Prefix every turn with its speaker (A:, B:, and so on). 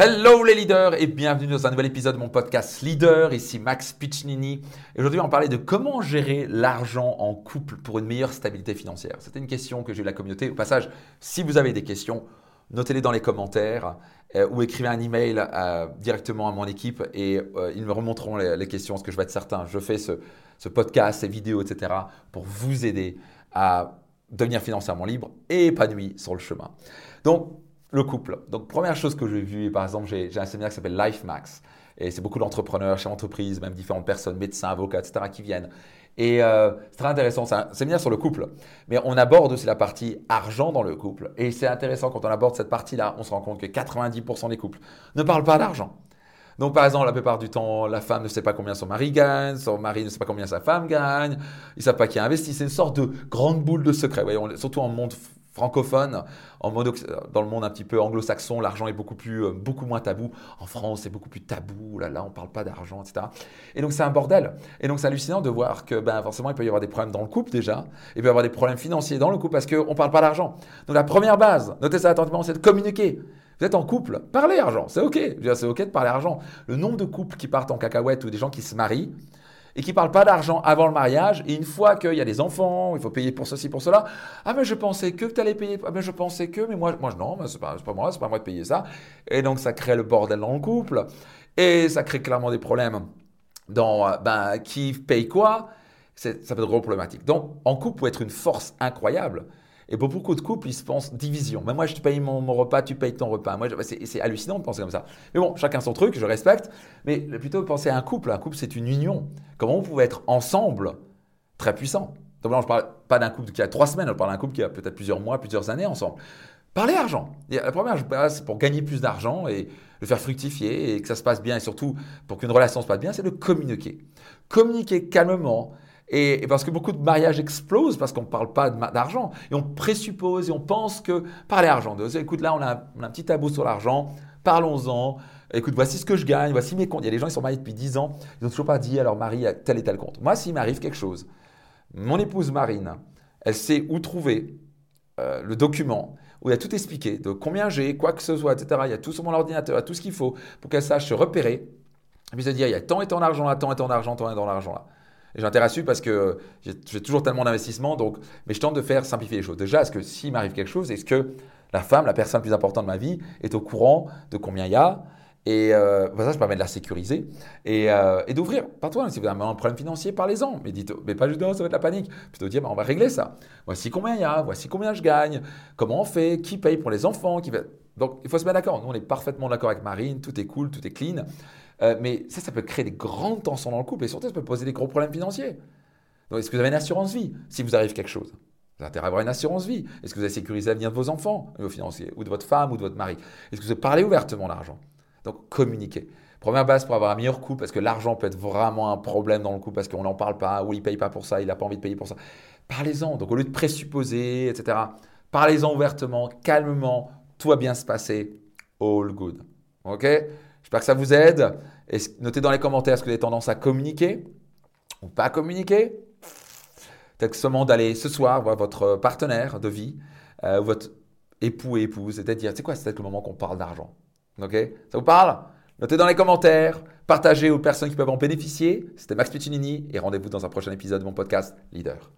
A: Hello les leaders et bienvenue dans un nouvel épisode de mon podcast Leader. Ici Max Piccinini. Aujourd'hui, on va parler de comment gérer l'argent en couple pour une meilleure stabilité financière. C'était une question que j'ai de la communauté. Au passage, si vous avez des questions, notez-les dans les commentaires euh, ou écrivez un email euh, directement à mon équipe et euh, ils me remonteront les, questions parce que je vais être certain. Je fais ce, ce podcast, ces vidéos, etc. pour vous aider à devenir financièrement libre et épanoui sur le chemin. Donc, le couple. Donc, première chose que j'ai vue, par exemple, j'ai un séminaire qui s'appelle Life Max. Et c'est beaucoup d'entrepreneurs, chefs d'entreprise, même différentes personnes, médecins, avocats, etc., qui viennent. Et euh, c'est très intéressant, c'est un séminaire sur le couple. Mais on aborde aussi la partie argent dans le couple. Et c'est intéressant quand on aborde cette partie-là, on se rend compte que 90% des couples ne parlent pas d'argent. Donc, par exemple, la plupart du temps, la femme ne sait pas combien son mari gagne, son mari ne sait pas combien sa femme gagne, ils ne savent pas qui a investi. C'est une sorte de grande boule de secret. Voyez, surtout en monde francophone, dans le monde un petit peu anglo-saxon, l'argent est beaucoup, plus, euh, beaucoup moins tabou. En France, c'est beaucoup plus tabou. Là, là, on ne parle pas d'argent, etc. Et donc, c'est un bordel. Et donc, c'est hallucinant de voir que ben, forcément, il peut y avoir des problèmes dans le couple déjà. Il peut y avoir des problèmes financiers dans le couple parce qu'on ne parle pas d'argent. Donc, la première base, notez ça attentivement, c'est de communiquer. Vous êtes en couple, parlez argent, c'est OK. C'est OK de parler argent. Le nombre de couples qui partent en cacahuète ou des gens qui se marient, et qui parlent pas d'argent avant le mariage. Et une fois qu'il y a des enfants, il faut payer pour ceci, pour cela. Ah, mais je pensais que tu allais payer. Ah, mais je pensais que. Mais moi, moi non, ce n'est pas, moi, c'est pas moi de payer ça. Et donc, ça crée le bordel dans le couple. Et ça crée clairement des problèmes dans ben, qui paye quoi. Ça peut être gros problématique. Donc, en couple, peut être une force incroyable. Et pour beaucoup de couples, ils se pensent division. Mais moi, je te paye mon, repas, tu payes ton repas. Moi, c'est hallucinant de penser comme ça. Mais bon, chacun son truc, je respecte. Mais plutôt penser à un couple. Un couple, c'est une union. Comment vous pouvez être ensemble très puissant? Donc là, je ne parle pas d'un couple qui a trois semaines, je parle d'un couple qui a peut-être plusieurs mois, plusieurs années ensemble. Parlez argent. la première, c'est pour gagner plus d'argent et le faire fructifier et que ça se passe bien. Et surtout, pour qu'une relation se passe bien, c'est de communiquer. Communiquer calmement et, parce que beaucoup de mariages explosent parce qu'on ne parle pas d'argent. Et on présuppose et on pense que parler argent. écoute, là, on a, un, petit tabou sur l'argent, parlons-en. Écoute, voici ce que je gagne, voici mes comptes. Il y a des gens qui sont mariés depuis 10 ans, ils n'ont toujours pas dit à leur mari tel et tel compte. Moi, s'il m'arrive quelque chose, mon épouse Marine, elle sait où trouver euh, le document où il y a tout expliqué, de combien j'ai, quoi que ce soit, etc. Il y a tout sur mon ordinateur, il y a tout ce qu'il faut pour qu'elle sache se repérer. Et puis se dire, il y a tant et tant d'argent là, tant et tant d'argent, tant et tant d'argent là. Et intérêt à parce que j'ai toujours tellement d'investissement, donc, mais je tente de faire simplifier les choses. Déjà, est-ce que s'il m'arrive quelque chose, est-ce que la femme, la personne la plus importante de ma vie, est au courant de combien il y a? Et euh, bah, ça, je permet de la sécuriser et, euh, d'ouvrir. Pas toi, si vous avez un problème financier, parlez-en. Mais dites, mais pas juste, oh, ça va être la panique. Plutôt dire, bah, on va régler ça. Voici combien il y a, voici combien je gagne, comment on fait, qui paye pour les enfants. Donc, il faut se mettre d'accord. Nous, on est parfaitement d'accord avec Marine, tout est cool, tout est clean. Euh, mais ça, ça peut créer des grandes tensions dans le couple et surtout, ça peut poser des gros problèmes financiers. Est-ce que vous avez une assurance vie si vous arrive quelque chose? Vous avez intérêt à avoir une assurance vie. Est-ce que vous avez sécurisé l'avenir de vos enfants, vos financiers, ou de votre femme, ou de votre mari? Est-ce que vous parlé ouvertement d'argent Donc, communiquer. Première base pour avoir un meilleur couple, parce que l'argent peut être vraiment un problème dans le couple, parce qu'on n'en parle pas, ou il ne paye pas pour ça, il n'a pas envie de payer pour ça. Parlez-en. Donc, au lieu de présupposer, etc., parlez-en ouvertement, calmement, tout va bien se passer. All good. OK? J'espère que ça vous aide. notez dans les commentaires est-ce que vous avez tendance à communiquer ou pas communiquer? Peut-être seulement d'aller ce soir voir votre partenaire de vie, euh, votre époux et épouse, c'est-à-dire, c'est quoi, c'est le moment qu'on parle d'argent? Ok? Ça vous parle? Notez dans les commentaires, partagez aux personnes qui peuvent en bénéficier. C'était Max Piccinini et rendez-vous dans un prochain épisode de mon podcast Leader.